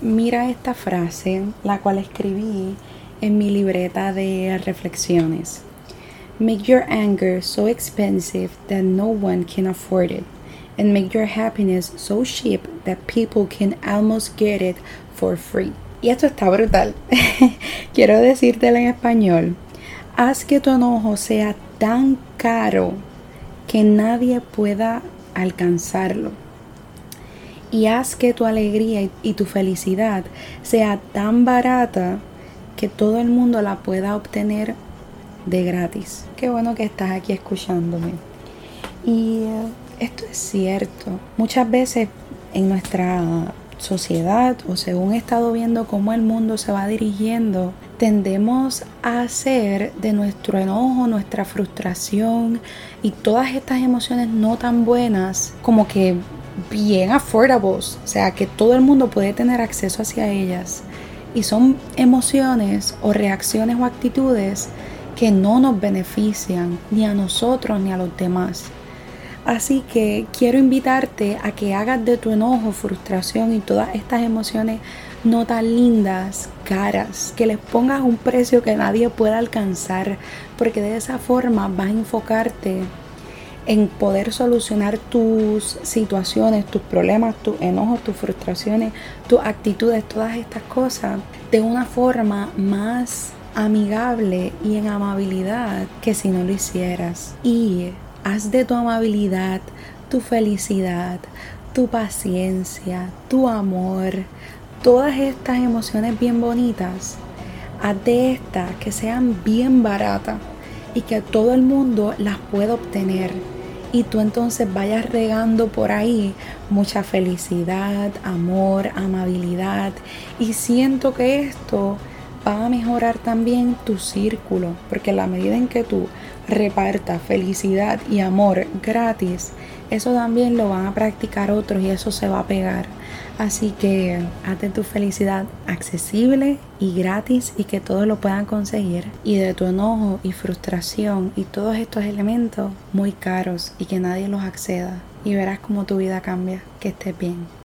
mira esta frase, la cual escribí en mi libreta de reflexiones. Make your anger so expensive that no one can afford it, and make your happiness so cheap that people can almost get it for free. Y esto está brutal. Quiero decírtelo en español. Haz que tu enojo sea tan caro que nadie pueda alcanzarlo. Y haz que tu alegría y tu felicidad sea tan barata que todo el mundo la pueda obtener de gratis. Qué bueno que estás aquí escuchándome. Y eh, esto es cierto. Muchas veces en nuestra sociedad o según he estado viendo cómo el mundo se va dirigiendo, tendemos a hacer de nuestro enojo, nuestra frustración y todas estas emociones no tan buenas como que bien affordables, o sea, que todo el mundo puede tener acceso hacia ellas. Y son emociones o reacciones o actitudes que no nos benefician ni a nosotros ni a los demás. Así que quiero invitarte a que hagas de tu enojo, frustración y todas estas emociones no tan lindas, caras, que les pongas un precio que nadie pueda alcanzar, porque de esa forma vas a enfocarte en poder solucionar tus situaciones, tus problemas, tus enojos, tus frustraciones, tus actitudes, todas estas cosas de una forma más amigable y en amabilidad que si no lo hicieras. Y haz de tu amabilidad, tu felicidad, tu paciencia, tu amor, todas estas emociones bien bonitas, haz de estas que sean bien baratas y que todo el mundo las pueda obtener. Y tú entonces vayas regando por ahí mucha felicidad, amor, amabilidad. Y siento que esto va a mejorar también tu círculo, porque la medida en que tú repartas felicidad y amor gratis, eso también lo van a practicar otros y eso se va a pegar. Así que hazte tu felicidad accesible y gratis y que todos lo puedan conseguir. Y de tu enojo y frustración y todos estos elementos muy caros y que nadie los acceda. Y verás cómo tu vida cambia. Que estés bien.